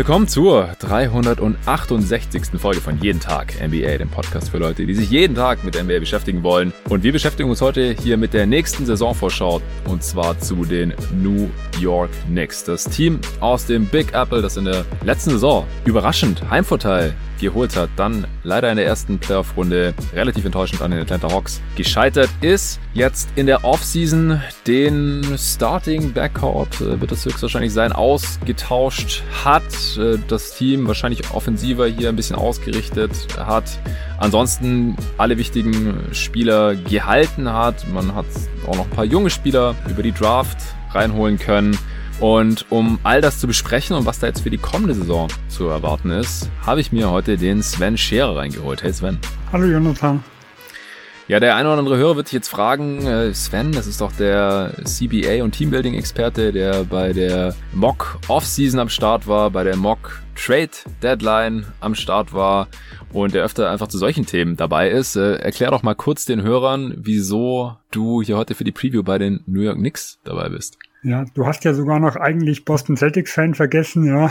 Willkommen zur 368. Folge von Jeden Tag NBA, dem Podcast für Leute, die sich jeden Tag mit NBA beschäftigen wollen. Und wir beschäftigen uns heute hier mit der nächsten Saisonvorschau und zwar zu den New York Knicks. Das Team aus dem Big Apple, das in der letzten Saison überraschend Heimvorteil geholt hat, dann leider in der ersten Playoff-Runde relativ enttäuschend an den Atlanta Hawks gescheitert ist. Jetzt in der Offseason den Starting Backcourt, äh, wird es höchstwahrscheinlich sein, ausgetauscht hat. Äh, das Team wahrscheinlich offensiver hier ein bisschen ausgerichtet hat. Ansonsten alle wichtigen Spieler gehalten hat. Man hat auch noch ein paar junge Spieler über die Draft reinholen können. Und um all das zu besprechen und was da jetzt für die kommende Saison zu erwarten ist, habe ich mir heute den Sven Scherer reingeholt. Hey Sven. Hallo Jonathan. Ja, der eine oder andere Hörer wird sich jetzt fragen, äh, Sven, das ist doch der CBA und Teambuilding-Experte, der bei der Mock Offseason am Start war, bei der Mock Trade Deadline am Start war und der öfter einfach zu solchen Themen dabei ist. Äh, erklär doch mal kurz den Hörern, wieso du hier heute für die Preview bei den New York Knicks dabei bist. Ja, du hast ja sogar noch eigentlich Boston Celtics Fan vergessen, ja.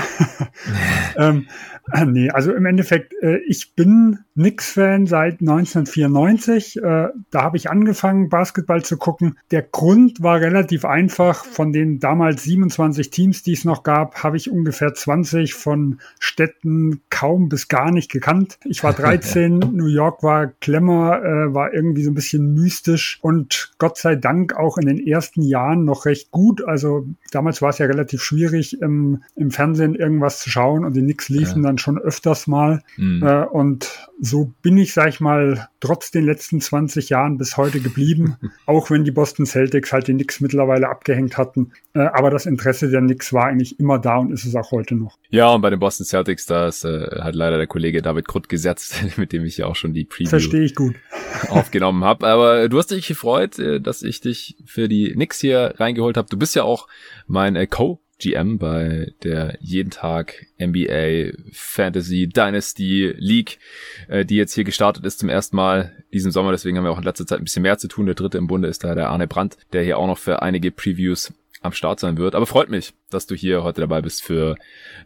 ähm, äh, nee, also im Endeffekt, äh, ich bin Knicks-Fan seit 1994. Äh, da habe ich angefangen, Basketball zu gucken. Der Grund war relativ einfach. Von den damals 27 Teams, die es noch gab, habe ich ungefähr 20 von Städten kaum bis gar nicht gekannt. Ich war 13, New York war Klemmer, äh, war irgendwie so ein bisschen mystisch und Gott sei Dank auch in den ersten Jahren noch recht gut. Also damals war es ja relativ schwierig, im, im Fernsehen irgendwas zu schauen und die Knicks liefen ja. dann schon öfters mal. Mhm. Äh, und so bin ich, sag ich mal, trotz den letzten 20 Jahren bis heute geblieben, auch wenn die Boston Celtics halt die Knicks mittlerweile abgehängt hatten. Äh, aber das Interesse der Knicks war eigentlich immer da und ist es auch heute noch. Ja, und bei den Boston Celtics, da ist äh, hat leider der Kollege David Krutt gesetzt, mit dem ich ja auch schon die Preview Verstehe ich gut. aufgenommen habe. Aber du hast dich gefreut, äh, dass ich dich für die Knicks hier reingeholt habe. Du bist ja auch mein äh, Co GM bei der jeden Tag NBA Fantasy Dynasty League, äh, die jetzt hier gestartet ist zum ersten Mal diesen Sommer. Deswegen haben wir auch in letzter Zeit ein bisschen mehr zu tun. Der dritte im Bunde ist da der Arne Brandt, der hier auch noch für einige Previews am Start sein wird. Aber freut mich, dass du hier heute dabei bist für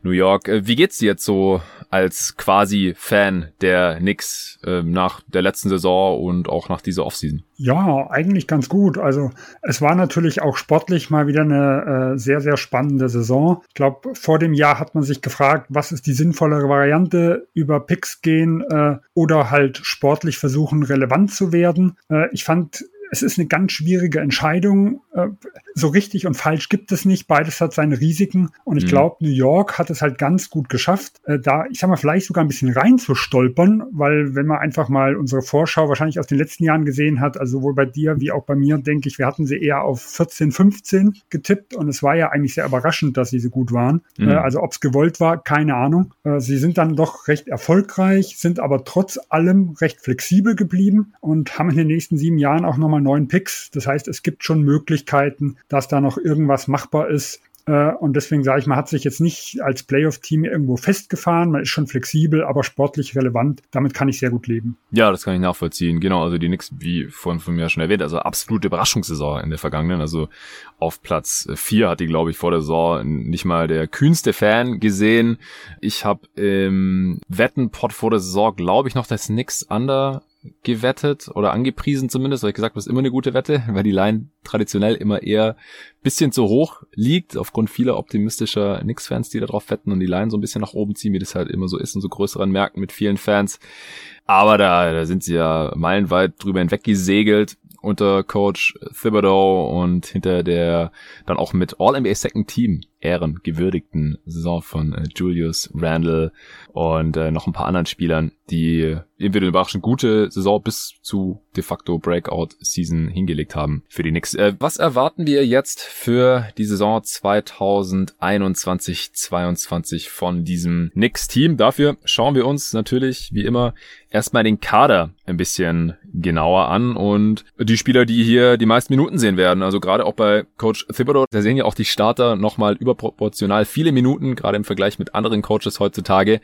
New York. Äh, wie geht's dir jetzt so als quasi Fan der Knicks äh, nach der letzten Saison und auch nach dieser Offseason? Ja, eigentlich ganz gut. Also es war natürlich auch sportlich mal wieder eine äh, sehr, sehr spannende Saison. Ich glaube, vor dem Jahr hat man sich gefragt, was ist die sinnvollere Variante, über Picks gehen äh, oder halt sportlich versuchen, relevant zu werden. Äh, ich fand es ist eine ganz schwierige Entscheidung. Äh, so richtig und falsch gibt es nicht. Beides hat seine Risiken. Und ich mhm. glaube, New York hat es halt ganz gut geschafft, äh, da, ich sag mal, vielleicht sogar ein bisschen reinzustolpern, weil wenn man einfach mal unsere Vorschau wahrscheinlich aus den letzten Jahren gesehen hat, also sowohl bei dir wie auch bei mir, denke ich, wir hatten sie eher auf 14, 15 getippt. Und es war ja eigentlich sehr überraschend, dass sie so gut waren. Mhm. Äh, also ob es gewollt war, keine Ahnung. Sie sind dann doch recht erfolgreich, sind aber trotz allem recht flexibel geblieben und haben in den nächsten sieben Jahren auch nochmal neun Picks. Das heißt, es gibt schon Möglichkeiten, dass da noch irgendwas machbar ist. Äh, und deswegen sage ich, man hat sich jetzt nicht als Playoff-Team irgendwo festgefahren, man ist schon flexibel, aber sportlich relevant. Damit kann ich sehr gut leben. Ja, das kann ich nachvollziehen. Genau, also die Knicks, wie vorhin von mir schon erwähnt, also absolute Überraschungssaison in der vergangenen. Also auf Platz vier hat die, glaube ich, vor der Saison nicht mal der kühnste Fan gesehen. Ich habe im Wettenpot vor der Saison, glaube ich, noch das Knicks Under gewettet oder angepriesen zumindest, weil ich gesagt, das ist immer eine gute Wette, weil die Line traditionell immer eher bisschen zu hoch liegt, aufgrund vieler optimistischer Knicks-Fans, die da drauf wetten und die Line so ein bisschen nach oben ziehen, wie das halt immer so ist in so größeren Märkten mit vielen Fans. Aber da, da sind sie ja meilenweit drüber hinweg gesegelt unter Coach Thibodeau und hinter der dann auch mit All-NBA Second Team ehrengewürdigten Saison von äh, Julius Randle und äh, noch ein paar anderen Spielern, die entweder eine überraschend gute Saison bis zu de facto Breakout-Season hingelegt haben für die Knicks. Äh, was erwarten wir jetzt für die Saison 2021-22 von diesem Knicks-Team? Dafür schauen wir uns natürlich wie immer erstmal den Kader ein bisschen genauer an und die Spieler, die hier die meisten Minuten sehen werden. Also gerade auch bei Coach Thibodeau, da sehen ja auch die Starter nochmal überproportional viele Minuten, gerade im Vergleich mit anderen Coaches heutzutage.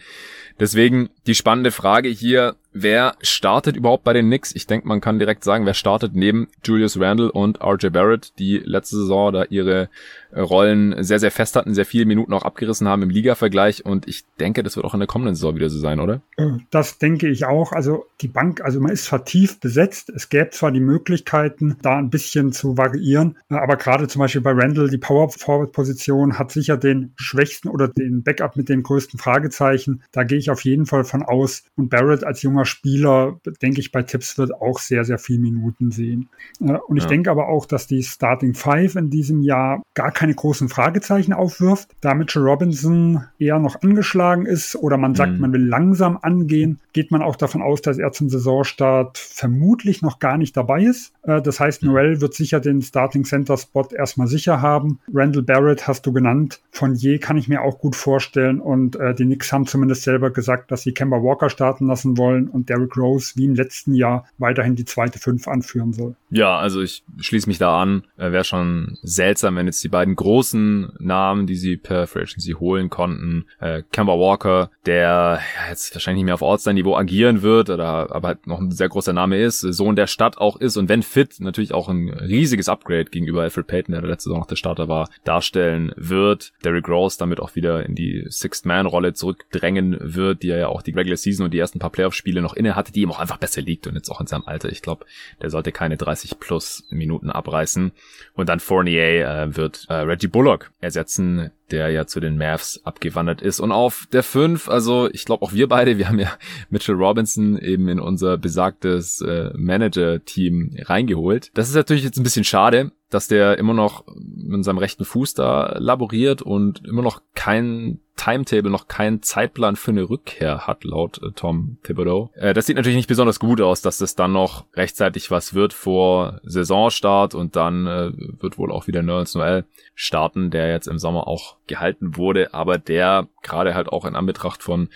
Deswegen die spannende Frage hier, wer startet überhaupt bei den Knicks? Ich denke, man kann direkt sagen, wer startet neben Julius Randle und RJ Barrett, die letzte Saison da ihre Rollen sehr, sehr fest hatten, sehr viele Minuten auch abgerissen haben im Liga-Vergleich und ich denke, das wird auch in der kommenden Saison wieder so sein, oder? Das denke ich auch. Also die Bank, also man ist zwar tief besetzt, es gäbe zwar die Möglichkeiten, da ein bisschen zu variieren, aber gerade zum Beispiel bei Randle, die Power-Forward-Position hat sicher den schwächsten oder den Backup mit den größten Fragezeichen. Da gehe ich auf jeden Fall von aus. Und Barrett als junger Spieler, denke ich, bei Tipps wird auch sehr, sehr viel Minuten sehen. Äh, und ich ja. denke aber auch, dass die Starting Five in diesem Jahr gar keine großen Fragezeichen aufwirft, da Mitchell Robinson eher noch angeschlagen ist oder man sagt, mhm. man will langsam angehen, geht man auch davon aus, dass er zum Saisonstart vermutlich noch gar nicht dabei ist. Äh, das heißt, mhm. Noel wird sicher den Starting Center Spot erstmal sicher haben. Randall Barrett hast du genannt. Von je kann ich mir auch gut vorstellen und äh, die Knicks haben zumindest selber gesagt, dass sie Kemba Walker starten lassen wollen und Derrick Rose wie im letzten Jahr weiterhin die zweite Fünf anführen soll. Ja, also ich schließe mich da an. Äh, Wäre schon seltsam, wenn jetzt die beiden großen Namen, die sie per Free Agency holen konnten, äh, Kemba Walker, der jetzt wahrscheinlich nicht mehr auf Ortstein-Niveau agieren wird, oder aber halt noch ein sehr großer Name ist, Sohn der Stadt auch ist und wenn fit, natürlich auch ein riesiges Upgrade gegenüber Alfred Payton, der letzte Saison noch der Starter war, darstellen wird. Derrick Rose damit auch wieder in die Sixth-Man-Rolle zurückdrängen wird, die er ja auch die Regular Season und die ersten paar Playoff-Spiele noch inne hatte, die ihm auch einfach besser liegt und jetzt auch in seinem Alter. Ich glaube, der sollte keine 30 plus Minuten abreißen. Und dann Fournier äh, wird äh, Reggie Bullock ersetzen, der ja zu den Mavs abgewandert ist. Und auf der 5, also ich glaube auch wir beide, wir haben ja Mitchell Robinson eben in unser besagtes äh, Manager-Team reingeholt. Das ist natürlich jetzt ein bisschen schade, dass der immer noch mit seinem rechten Fuß da laboriert und immer noch kein Timetable, noch keinen Zeitplan für eine Rückkehr hat, laut äh, Tom Thibodeau. Äh, das sieht natürlich nicht besonders gut aus, dass das dann noch rechtzeitig was wird vor Saisonstart und dann äh, wird wohl auch wieder Nerlens Noel starten, der jetzt im Sommer auch gehalten wurde, aber der gerade halt auch in Anbetracht von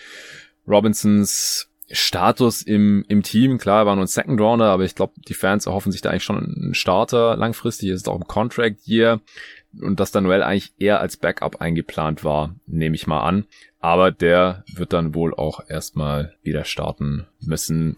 Robinsons Status im, im Team, klar, war nur ein Second Rounder, aber ich glaube, die Fans erhoffen sich da eigentlich schon einen Starter langfristig, ist auch im Contract Year und dass dann Noel eigentlich eher als Backup eingeplant war, nehme ich mal an. Aber der wird dann wohl auch erstmal wieder starten müssen.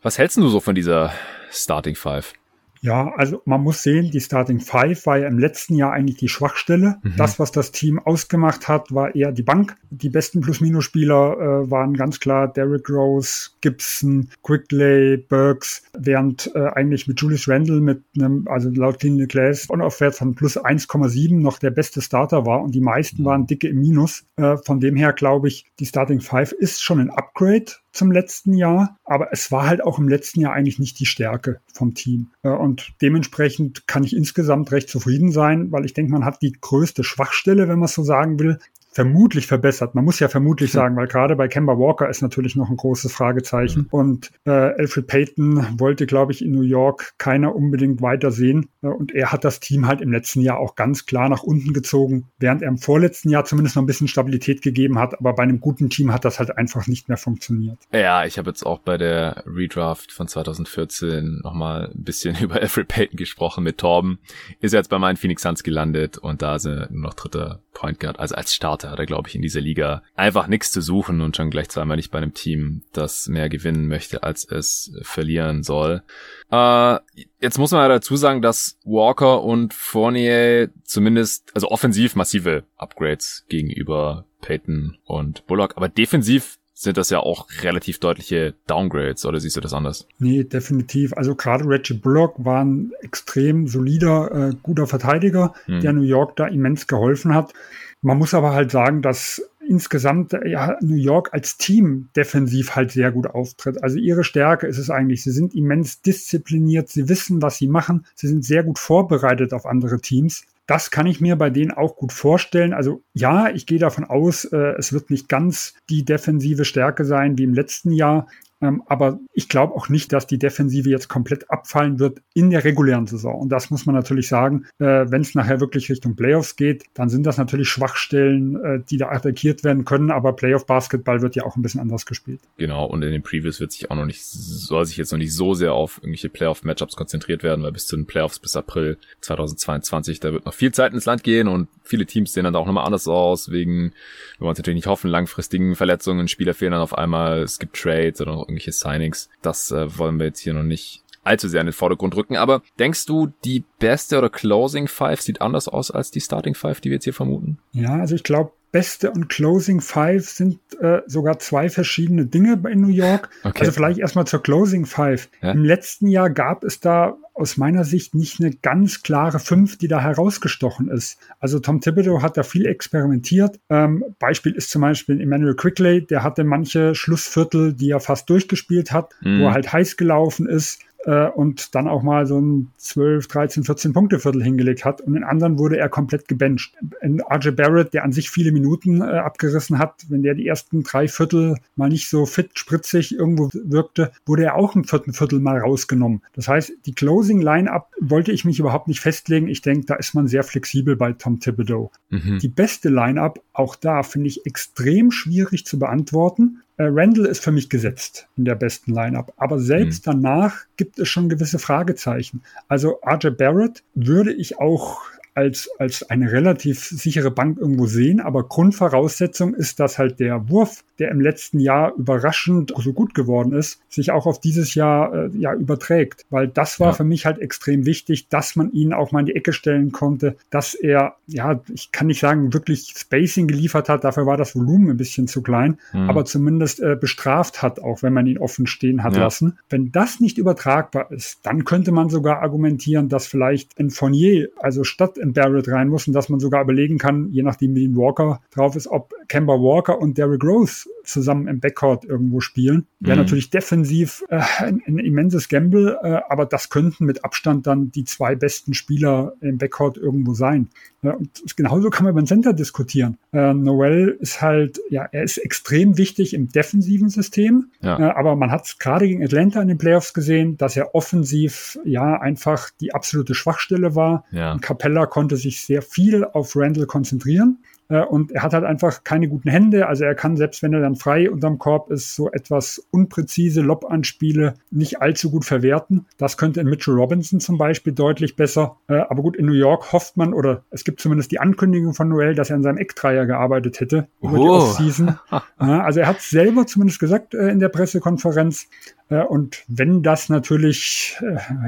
Was hältst du so von dieser Starting Five? Ja, also man muss sehen, die Starting Five war ja im letzten Jahr eigentlich die Schwachstelle. Mhm. Das, was das Team ausgemacht hat, war eher die Bank. Die besten Plus-Minus-Spieler äh, waren ganz klar Derrick Rose, Gibson, Quickley, Burks, während äh, eigentlich mit Julius Randle mit einem, also laut Clean Glass unaufwärts von plus 1,7 noch der beste Starter war und die meisten mhm. waren dicke im Minus. Äh, von dem her glaube ich, die Starting Five ist schon ein Upgrade zum letzten Jahr, aber es war halt auch im letzten Jahr eigentlich nicht die Stärke vom Team. Äh, und dementsprechend kann ich insgesamt recht zufrieden sein, weil ich denke, man hat die größte Schwachstelle, wenn man so sagen will, vermutlich verbessert. Man muss ja vermutlich sagen, weil gerade bei Kemba Walker ist natürlich noch ein großes Fragezeichen. Mhm. Und äh, Alfred Payton wollte, glaube ich, in New York keiner unbedingt weitersehen. Äh, und er hat das Team halt im letzten Jahr auch ganz klar nach unten gezogen, während er im vorletzten Jahr zumindest noch ein bisschen Stabilität gegeben hat. Aber bei einem guten Team hat das halt einfach nicht mehr funktioniert. Ja, ich habe jetzt auch bei der Redraft von 2014 nochmal ein bisschen über Alfred Payton gesprochen mit Torben. Ist jetzt bei meinen Phoenix Suns gelandet und da ist er nur noch dritter Point Guard, also als Starter hat er, glaube ich, in dieser Liga einfach nichts zu suchen und schon gleich zweimal nicht bei einem Team, das mehr gewinnen möchte, als es verlieren soll. Äh, jetzt muss man ja dazu sagen, dass Walker und Fournier zumindest, also offensiv massive Upgrades gegenüber Peyton und Bullock, aber defensiv sind das ja auch relativ deutliche Downgrades, oder siehst du das anders? Nee, definitiv. Also gerade Reggie Bullock war ein extrem solider, äh, guter Verteidiger, hm. der New York da immens geholfen hat. Man muss aber halt sagen, dass insgesamt ja, New York als Team defensiv halt sehr gut auftritt. Also ihre Stärke ist es eigentlich. Sie sind immens diszipliniert, sie wissen, was sie machen, sie sind sehr gut vorbereitet auf andere Teams. das kann ich mir bei denen auch gut vorstellen. Also ja, ich gehe davon aus, äh, es wird nicht ganz die defensive Stärke sein wie im letzten Jahr. Ähm, aber ich glaube auch nicht, dass die Defensive jetzt komplett abfallen wird in der regulären Saison. Und das muss man natürlich sagen, äh, wenn es nachher wirklich Richtung Playoffs geht, dann sind das natürlich Schwachstellen, äh, die da attackiert werden können. Aber Playoff-Basketball wird ja auch ein bisschen anders gespielt. Genau, und in den Previews wird sich auch noch nicht, soll sich jetzt noch nicht so sehr auf irgendwelche Playoff-Matchups konzentriert werden, weil bis zu den Playoffs bis April 2022, da wird noch viel Zeit ins Land gehen und viele Teams sehen dann auch nochmal anders aus, wegen, wir wollen es natürlich nicht hoffen, langfristigen Verletzungen, Spieler fehlen dann auf einmal, es gibt Trades oder irgendwelche Signings. Das äh, wollen wir jetzt hier noch nicht allzu sehr in den Vordergrund rücken. Aber denkst du, die beste oder Closing Five sieht anders aus als die Starting Five, die wir jetzt hier vermuten? Ja, also ich glaube, beste und Closing Five sind äh, sogar zwei verschiedene Dinge in New York. Okay. Also vielleicht erstmal zur Closing Five. Ja? Im letzten Jahr gab es da aus meiner Sicht nicht eine ganz klare Fünf, die da herausgestochen ist. Also Tom Thibodeau hat da viel experimentiert. Ähm, Beispiel ist zum Beispiel Emmanuel Quickley, der hatte manche Schlussviertel, die er fast durchgespielt hat, mhm. wo er halt heiß gelaufen ist äh, und dann auch mal so ein 12, 13, 14 Punkte Viertel hingelegt hat und in anderen wurde er komplett gebencht. In RJ Barrett, der an sich viele Minuten äh, abgerissen hat, wenn der die ersten drei Viertel mal nicht so fit, spritzig irgendwo wirkte, wurde er auch im vierten Viertel mal rausgenommen. Das heißt, die Closing Line-Up wollte ich mich überhaupt nicht festlegen. Ich denke, da ist man sehr flexibel bei Tom Thibodeau. Mhm. Die beste Line-Up, auch da finde ich extrem schwierig zu beantworten. Äh, Randall ist für mich gesetzt in der besten Lineup. Aber selbst mhm. danach gibt es schon gewisse Fragezeichen. Also RJ Barrett würde ich auch als, als eine relativ sichere Bank irgendwo sehen. Aber Grundvoraussetzung ist, dass halt der Wurf, der im letzten Jahr überraschend so gut geworden ist, sich auch auf dieses Jahr äh, ja überträgt. Weil das war ja. für mich halt extrem wichtig, dass man ihn auch mal in die Ecke stellen konnte, dass er, ja, ich kann nicht sagen, wirklich Spacing geliefert hat. Dafür war das Volumen ein bisschen zu klein, mhm. aber zumindest äh, bestraft hat, auch wenn man ihn offen stehen hat ja. lassen. Wenn das nicht übertragbar ist, dann könnte man sogar argumentieren, dass vielleicht ein Fournier, also statt in Barrett rein muss und dass man sogar überlegen kann, je nachdem wie Walker drauf ist, ob Kemba Walker und Derrick Rose zusammen im Backcourt irgendwo spielen. Wäre mhm. natürlich defensiv äh, ein, ein, immenses Gamble, äh, aber das könnten mit Abstand dann die zwei besten Spieler im Backcourt irgendwo sein. Ja, und genauso kann man über den Center diskutieren. Äh, Noel ist halt, ja, er ist extrem wichtig im defensiven System, ja. äh, aber man hat es gerade gegen Atlanta in den Playoffs gesehen, dass er offensiv ja einfach die absolute Schwachstelle war. Ja. Capella konnte sich sehr viel auf Randall konzentrieren. Äh, und er hat halt einfach keine guten Hände. Also er kann, selbst wenn er dann frei unterm Korb ist, so etwas unpräzise Lob-Anspiele nicht allzu gut verwerten. Das könnte in Mitchell Robinson zum Beispiel deutlich besser. Äh, aber gut, in New York hofft man, oder es gibt zumindest die Ankündigung von Noel, dass er an seinem Eckdreier gearbeitet hätte über oh. die Offseason. Also er hat selber zumindest gesagt äh, in der Pressekonferenz. Und wenn das natürlich,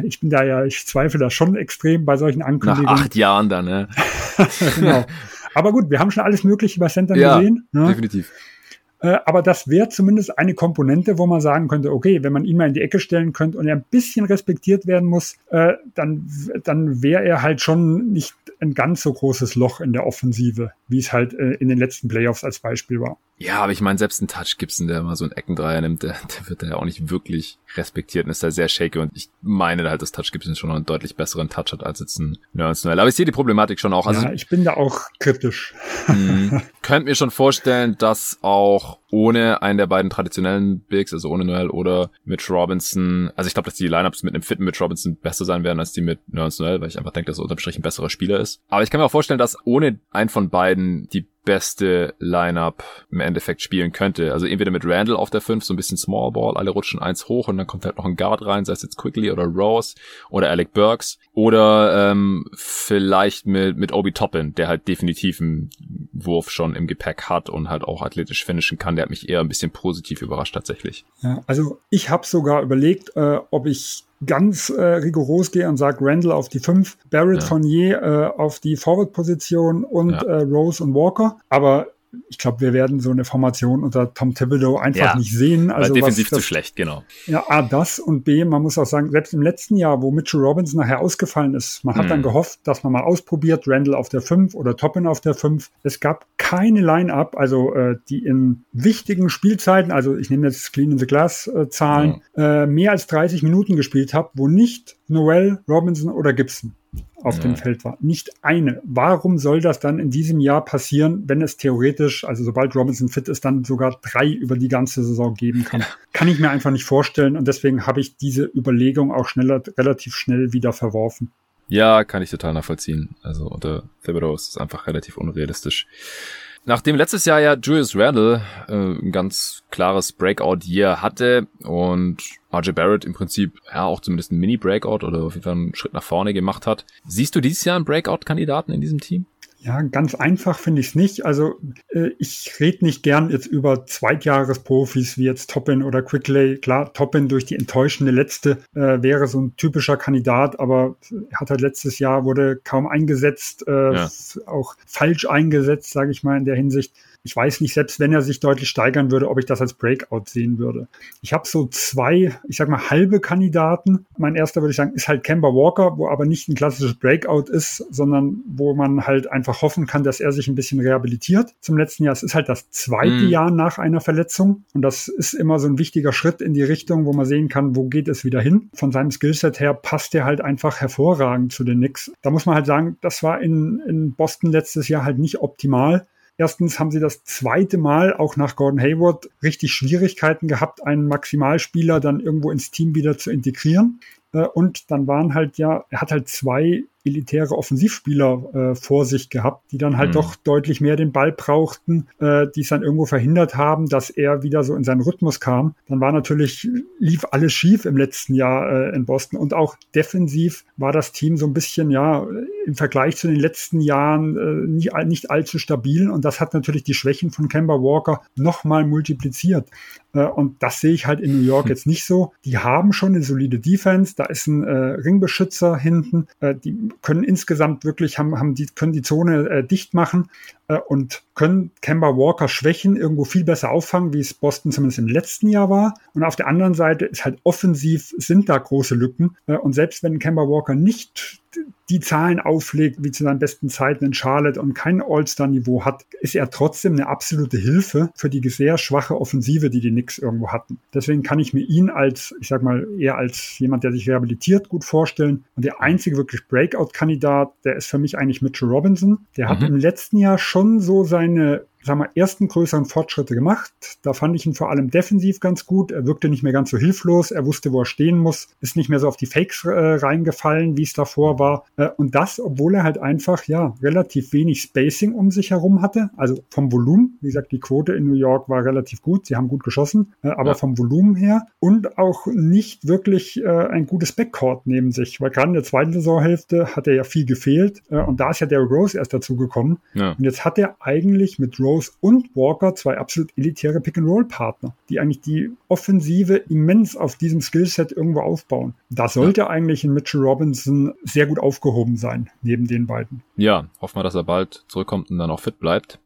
ich bin da ja, ich zweifle da schon extrem bei solchen Ankündigungen. Nach acht Jahren dann, ne? genau. Aber gut, wir haben schon alles Mögliche bei Center ja, gesehen. Ne? Definitiv. Äh, aber das wäre zumindest eine Komponente, wo man sagen könnte, okay, wenn man ihn mal in die Ecke stellen könnte und er ein bisschen respektiert werden muss, äh, dann, dann wäre er halt schon nicht ein ganz so großes Loch in der Offensive, wie es halt äh, in den letzten Playoffs als Beispiel war. Ja, aber ich meine, selbst ein Touch Gibson, der mal so einen Eckendreier nimmt, der, der wird ja auch nicht wirklich respektiert und ist da sehr shaky und ich meine halt, dass Touch Gibson schon noch einen deutlich besseren Touch hat als jetzt ein Nerds Noel. Aber ich sehe die Problematik schon auch. Also, ja, ich bin da auch kritisch. Mh, könnt mir schon vorstellen, dass auch auch ohne einen der beiden traditionellen Bigs, also ohne Noel oder Mitch Robinson, also ich glaube, dass die Lineups mit einem fitten Mitch Robinson besser sein werden als die mit Nerds Noel, weil ich einfach denke, dass er unterm Strich ein besserer Spieler ist. Aber ich kann mir auch vorstellen, dass ohne einen von beiden die beste Lineup im Endeffekt spielen könnte. Also entweder mit Randall auf der 5, so ein bisschen Small Ball, alle rutschen eins hoch und dann kommt halt noch ein Guard rein, sei es jetzt Quickly oder Rose oder Alec Burks. Oder ähm, vielleicht mit, mit Obi Toppin, der halt definitiv einen Wurf schon im Gepäck hat und halt auch athletisch finishen kann. Der hat mich eher ein bisschen positiv überrascht tatsächlich. Ja, also ich habe sogar überlegt, äh, ob ich ganz äh, rigoros gehe und sage Randall auf die 5, Barrett ja. Fournier äh, auf die Forward-Position und ja. äh, Rose und Walker. Aber ich glaube, wir werden so eine Formation unter Tom Thibodeau einfach ja, nicht sehen. Also defensiv das, zu schlecht, genau. Ja, A, das und B, man muss auch sagen, selbst im letzten Jahr, wo Mitchell Robinson nachher ausgefallen ist, man hat hm. dann gehofft, dass man mal ausprobiert, Randall auf der 5 oder Toppin auf der 5. Es gab keine Line-Up, also äh, die in wichtigen Spielzeiten, also ich nehme jetzt Clean in the Glass äh, Zahlen, ja. äh, mehr als 30 Minuten gespielt hat, wo nicht Noel, Robinson oder Gibson auf ja. dem Feld war. Nicht eine. Warum soll das dann in diesem Jahr passieren, wenn es theoretisch, also sobald Robinson fit ist, dann sogar drei über die ganze Saison geben kann? Kann ich mir einfach nicht vorstellen und deswegen habe ich diese Überlegung auch schneller, relativ schnell wieder verworfen. Ja, kann ich total nachvollziehen. Also unter Thibodeau ist es einfach relativ unrealistisch. Nachdem letztes Jahr ja Julius Randle äh, ein ganz klares Breakout-Year hatte und RJ Barrett im Prinzip ja auch zumindest ein Mini-Breakout oder auf jeden Fall einen Schritt nach vorne gemacht hat, siehst du dieses Jahr einen Breakout-Kandidaten in diesem Team? Ja, ganz einfach finde ich es nicht. Also äh, ich rede nicht gern jetzt über Zweitjahresprofis wie jetzt Toppin oder Quickley. Klar, Toppin durch die enttäuschende letzte äh, wäre so ein typischer Kandidat, aber er hat halt letztes Jahr wurde kaum eingesetzt, äh, ja. auch falsch eingesetzt, sage ich mal in der Hinsicht ich weiß nicht, selbst wenn er sich deutlich steigern würde, ob ich das als Breakout sehen würde. Ich habe so zwei, ich sag mal, halbe Kandidaten. Mein erster würde ich sagen, ist halt Kemba Walker, wo aber nicht ein klassisches Breakout ist, sondern wo man halt einfach hoffen kann, dass er sich ein bisschen rehabilitiert zum letzten Jahr. Es ist halt das zweite mhm. Jahr nach einer Verletzung und das ist immer so ein wichtiger Schritt in die Richtung, wo man sehen kann, wo geht es wieder hin. Von seinem Skillset her passt er halt einfach hervorragend zu den Knicks. Da muss man halt sagen, das war in, in Boston letztes Jahr halt nicht optimal. Erstens haben sie das zweite Mal auch nach Gordon Hayward richtig Schwierigkeiten gehabt, einen Maximalspieler dann irgendwo ins Team wieder zu integrieren. Äh, und dann waren halt ja, er hat halt zwei elitäre Offensivspieler äh, vor sich gehabt, die dann halt mhm. doch deutlich mehr den Ball brauchten, äh, die es dann irgendwo verhindert haben, dass er wieder so in seinen Rhythmus kam. Dann war natürlich, lief alles schief im letzten Jahr äh, in Boston und auch defensiv war das Team so ein bisschen, ja, im Vergleich zu den letzten Jahren äh, nicht, nicht allzu stabil und das hat natürlich die Schwächen von Kemba Walker nochmal multipliziert. Äh, und das sehe ich halt in New York hm. jetzt nicht so. Die haben schon eine solide Defense, da ist ein äh, Ringbeschützer hinten, äh, die können insgesamt wirklich, haben, haben die, können die Zone äh, dicht machen und können Kemba Walker Schwächen irgendwo viel besser auffangen, wie es Boston zumindest im letzten Jahr war. Und auf der anderen Seite ist halt offensiv sind da große Lücken. Äh, und selbst wenn Kemba Walker nicht die Zahlen auflegt, wie zu seinen besten Zeiten in Charlotte und kein All-Star-Niveau hat, ist er trotzdem eine absolute Hilfe für die sehr schwache Offensive, die die Knicks irgendwo hatten. Deswegen kann ich mir ihn als, ich sag mal, eher als jemand, der sich rehabilitiert, gut vorstellen. Und der einzige wirklich Breakout-Kandidat, der ist für mich eigentlich Mitchell Robinson. Der mhm. hat im letzten Jahr schon so seine sagen wir, ersten größeren Fortschritte gemacht. Da fand ich ihn vor allem defensiv ganz gut. Er wirkte nicht mehr ganz so hilflos. Er wusste, wo er stehen muss. Ist nicht mehr so auf die Fakes äh, reingefallen, wie es davor war. Äh, und das, obwohl er halt einfach, ja, relativ wenig Spacing um sich herum hatte. Also vom Volumen. Wie gesagt, die Quote in New York war relativ gut. Sie haben gut geschossen. Äh, aber ja. vom Volumen her und auch nicht wirklich äh, ein gutes Backcourt neben sich. Weil gerade in der zweiten Saisonhälfte hat er ja viel gefehlt. Äh, und da ist ja Derrick Rose erst dazu gekommen. Ja. Und jetzt hat er eigentlich mit Rose Rose und Walker zwei absolut elitäre Pick-and-Roll-Partner, die eigentlich die Offensive immens auf diesem Skillset irgendwo aufbauen. Da sollte ja. eigentlich in Mitchell Robinson sehr gut aufgehoben sein, neben den beiden. Ja, hoffen wir, dass er bald zurückkommt und dann auch fit bleibt.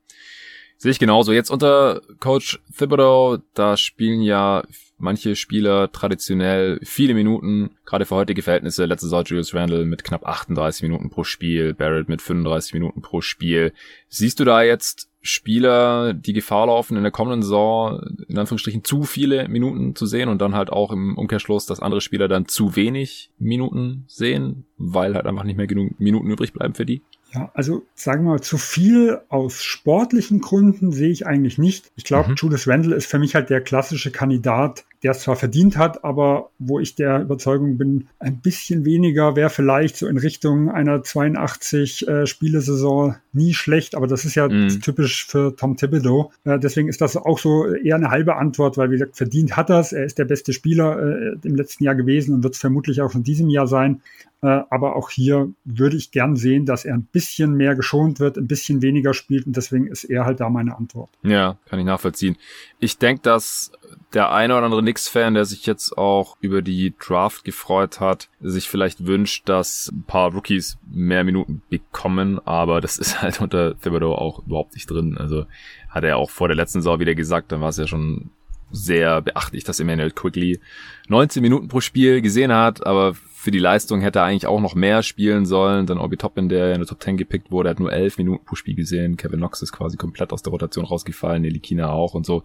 Sehe ich genauso. Jetzt unter Coach Thibodeau, da spielen ja manche Spieler traditionell viele Minuten, gerade für heutige Verhältnisse. Letzte Saison Julius Randle mit knapp 38 Minuten pro Spiel, Barrett mit 35 Minuten pro Spiel. Siehst du da jetzt Spieler die Gefahr laufen, in der kommenden Saison in Anführungsstrichen zu viele Minuten zu sehen und dann halt auch im Umkehrschluss, dass andere Spieler dann zu wenig Minuten sehen, weil halt einfach nicht mehr genug Minuten übrig bleiben für die? Ja, also sagen wir mal, zu viel aus sportlichen Gründen sehe ich eigentlich nicht. Ich glaube, mhm. Julius Randle ist für mich halt der klassische Kandidat, der es zwar verdient hat, aber wo ich der Überzeugung bin, ein bisschen weniger wäre vielleicht so in Richtung einer 82 äh, Spielesaison nie schlecht, aber das ist ja mm. typisch für Tom Thibodeau. Äh, deswegen ist das auch so eher eine halbe Antwort, weil wie gesagt, verdient hat das. Er ist der beste Spieler äh, im letzten Jahr gewesen und wird es vermutlich auch in diesem Jahr sein. Äh, aber auch hier würde ich gern sehen, dass er ein bisschen mehr geschont wird, ein bisschen weniger spielt und deswegen ist er halt da meine Antwort. Ja, kann ich nachvollziehen. Ich denke, dass der eine oder andere Knicks-Fan, der sich jetzt auch über die Draft gefreut hat, sich vielleicht wünscht, dass ein paar Rookies mehr Minuten bekommen, aber das ist halt unter Thibodeau auch überhaupt nicht drin. Also hat er auch vor der letzten Saison wieder gesagt, dann war es ja schon sehr beachtlich, dass Emmanuel Quickly 19 Minuten pro Spiel gesehen hat, aber für die Leistung hätte er eigentlich auch noch mehr spielen sollen. Dann Obi Toppin, der in der Top 10 gepickt wurde, hat nur 11 Minuten pro Spiel gesehen. Kevin Knox ist quasi komplett aus der Rotation rausgefallen, Nelikina auch und so.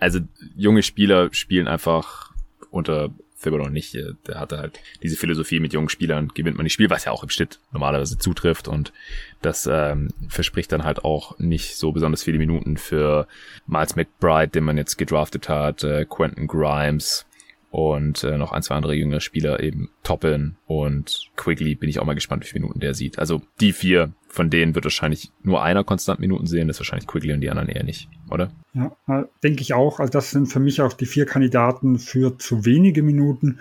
Also junge Spieler spielen einfach unter Thibodeau nicht. Der hatte halt diese Philosophie mit jungen Spielern, gewinnt man die Spiel, was ja auch im Schnitt normalerweise zutrifft und das ähm, verspricht dann halt auch nicht so besonders viele Minuten für Miles McBride, den man jetzt gedraftet hat, äh, Quentin Grimes, und äh, noch ein, zwei andere jüngere Spieler eben Toppin und Quigley bin ich auch mal gespannt, wie viele Minuten der sieht. Also die vier, von denen wird wahrscheinlich nur einer konstant Minuten sehen, das ist wahrscheinlich Quigley und die anderen eher nicht, oder? Ja, äh, denke ich auch. Also das sind für mich auch die vier Kandidaten für zu wenige Minuten.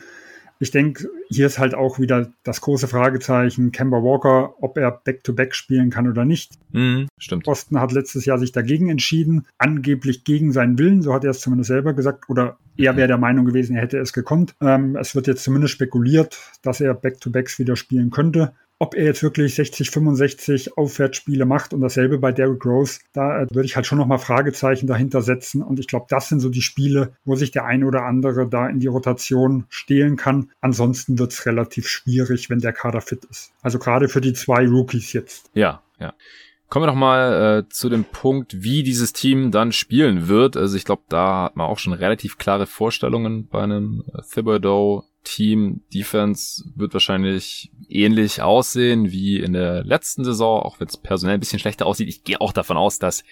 Ich denke, hier ist halt auch wieder das große Fragezeichen, Kemba Walker, ob er Back-to-Back -back spielen kann oder nicht. Mhm, stimmt. Boston hat letztes Jahr sich dagegen entschieden, angeblich gegen seinen Willen, so hat er es zumindest selber gesagt, oder er wäre der Meinung gewesen, er hätte es gekonnt. Ähm, es wird jetzt zumindest spekuliert, dass er Back-to-Backs wieder spielen könnte. Ob er jetzt wirklich 60, 65 Aufwärtsspiele macht und dasselbe bei Derrick Rose, da äh, würde ich halt schon nochmal Fragezeichen dahinter setzen. Und ich glaube, das sind so die Spiele, wo sich der eine oder andere da in die Rotation stehlen kann. Ansonsten wird es relativ schwierig, wenn der Kader fit ist. Also gerade für die zwei Rookies jetzt. Ja, ja. Kommen wir noch mal äh, zu dem Punkt, wie dieses Team dann spielen wird. Also ich glaube, da hat man auch schon relativ klare Vorstellungen bei einem Thibodeau Team Defense wird wahrscheinlich ähnlich aussehen wie in der letzten Saison, auch wenn es personell ein bisschen schlechter aussieht. Ich gehe auch davon aus, dass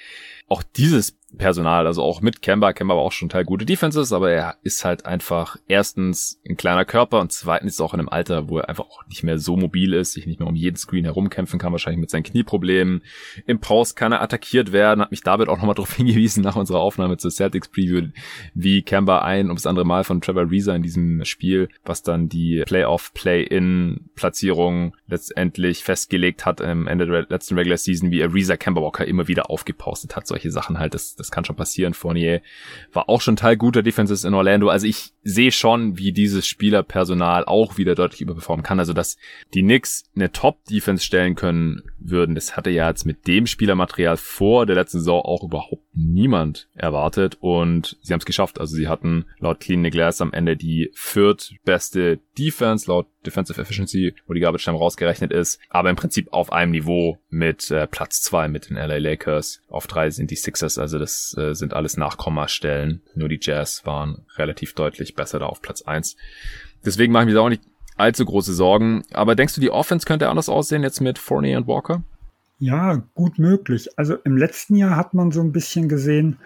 auch dieses Personal, also auch mit Kemba, Kemba war auch schon Teil gute Defenses, aber er ist halt einfach erstens ein kleiner Körper und zweitens auch in einem Alter, wo er einfach auch nicht mehr so mobil ist, sich nicht mehr um jeden Screen herumkämpfen kann, wahrscheinlich mit seinen Knieproblemen. Im Post kann er attackiert werden, hat mich David auch nochmal darauf hingewiesen nach unserer Aufnahme zur Celtics Preview, wie Kemba ein ums andere Mal von Trevor Reeser in diesem Spiel, was dann die Playoff, Play-in Platzierung letztendlich festgelegt hat am Ende der letzten Regular Season, wie er Reeser Kemba Walker immer wieder aufgepostet hat, solche Sachen halt, das das kann schon passieren. Fournier war auch schon Teil guter Defenses in Orlando. Also ich sehe schon, wie dieses Spielerpersonal auch wieder deutlich überperformen kann. Also dass die Knicks eine Top-Defense stellen können würden, das hatte ja jetzt mit dem Spielermaterial vor der letzten Saison auch überhaupt niemand erwartet. Und sie haben es geschafft. Also sie hatten laut Clean Glass am Ende die viertbeste Defense, laut Defensive Efficiency, wo die Garbage Time rausgerechnet ist, aber im Prinzip auf einem Niveau mit äh, Platz zwei mit den LA Lakers. Auf drei sind die Sixers, also das äh, sind alles Nachkommastellen. Nur die Jazz waren relativ deutlich besser da auf Platz eins. Deswegen mache ich mir auch nicht allzu große Sorgen. Aber denkst du, die Offense könnte anders aussehen jetzt mit Fournier und Walker? Ja, gut möglich. Also im letzten Jahr hat man so ein bisschen gesehen,